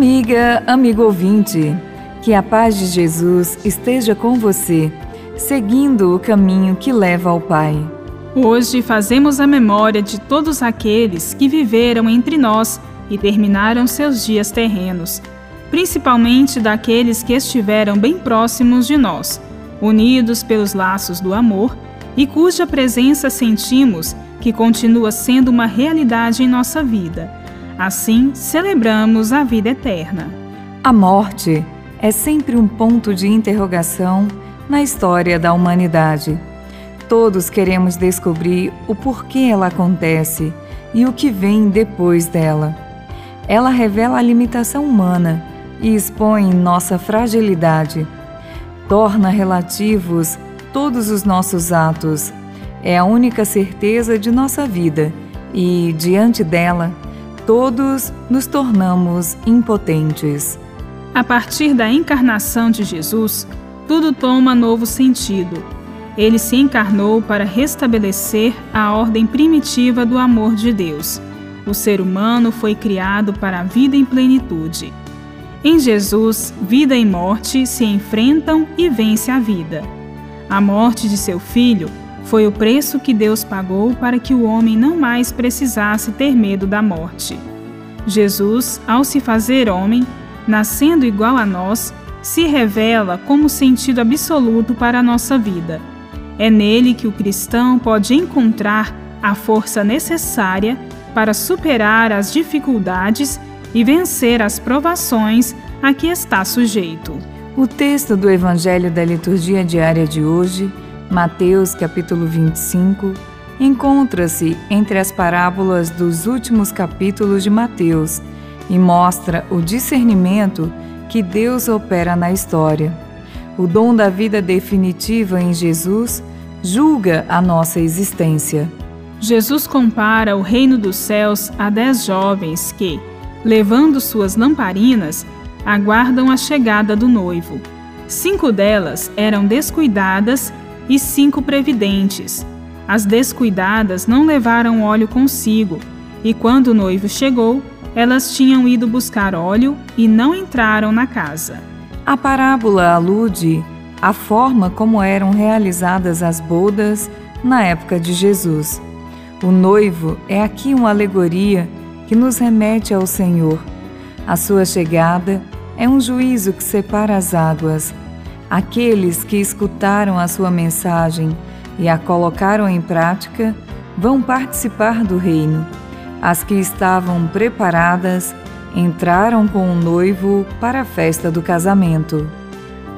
Amiga, amigo ouvinte, que a paz de Jesus esteja com você, seguindo o caminho que leva ao Pai. Hoje fazemos a memória de todos aqueles que viveram entre nós e terminaram seus dias terrenos, principalmente daqueles que estiveram bem próximos de nós, unidos pelos laços do amor e cuja presença sentimos que continua sendo uma realidade em nossa vida. Assim, celebramos a vida eterna. A morte é sempre um ponto de interrogação na história da humanidade. Todos queremos descobrir o porquê ela acontece e o que vem depois dela. Ela revela a limitação humana e expõe nossa fragilidade. Torna relativos todos os nossos atos. É a única certeza de nossa vida e, diante dela, todos nos tornamos impotentes. A partir da encarnação de Jesus, tudo toma novo sentido. Ele se encarnou para restabelecer a ordem primitiva do amor de Deus. O ser humano foi criado para a vida em plenitude. Em Jesus, vida e morte se enfrentam e vence a vida. A morte de seu filho foi o preço que Deus pagou para que o homem não mais precisasse ter medo da morte. Jesus, ao se fazer homem, nascendo igual a nós, se revela como sentido absoluto para a nossa vida. É nele que o cristão pode encontrar a força necessária para superar as dificuldades e vencer as provações a que está sujeito. O texto do Evangelho da Liturgia Diária de hoje, Mateus capítulo 25, encontra-se entre as parábolas dos últimos capítulos de Mateus e mostra o discernimento que Deus opera na história. O dom da vida definitiva em Jesus julga a nossa existência. Jesus compara o reino dos céus a dez jovens que, levando suas lamparinas, aguardam a chegada do noivo. Cinco delas eram descuidadas e cinco previdentes. As descuidadas não levaram óleo consigo, e quando o noivo chegou, elas tinham ido buscar óleo e não entraram na casa. A parábola alude à forma como eram realizadas as bodas na época de Jesus. O noivo é aqui uma alegoria que nos remete ao Senhor. A sua chegada é um juízo que separa as águas. Aqueles que escutaram a sua mensagem e a colocaram em prática vão participar do reino. As que estavam preparadas entraram com o noivo para a festa do casamento.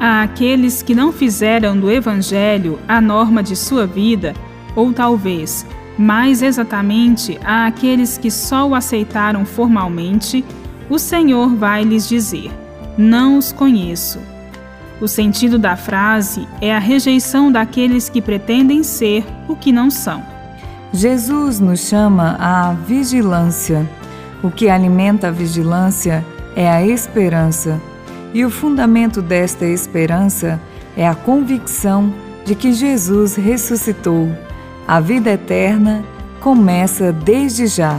Há aqueles que não fizeram do Evangelho a norma de sua vida, ou talvez, mais exatamente, há aqueles que só o aceitaram formalmente, o Senhor vai lhes dizer: Não os conheço. O sentido da frase é a rejeição daqueles que pretendem ser o que não são. Jesus nos chama à vigilância. O que alimenta a vigilância é a esperança. E o fundamento desta esperança é a convicção de que Jesus ressuscitou. A vida eterna começa desde já.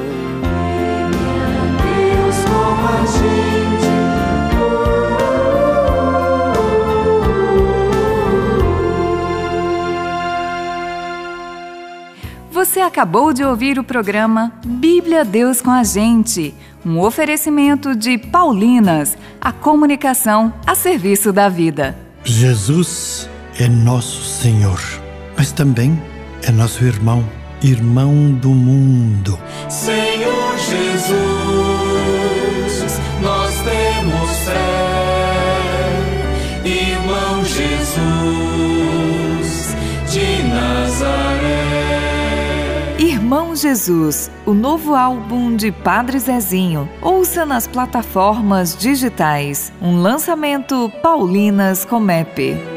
Você acabou de ouvir o programa Bíblia Deus com a Gente, um oferecimento de Paulinas, a comunicação a serviço da vida. Jesus é nosso Senhor, mas também é nosso irmão, irmão do mundo. Senhor Irmão Jesus, o novo álbum de Padre Zezinho. Ouça nas plataformas digitais. Um lançamento Paulinas Comep.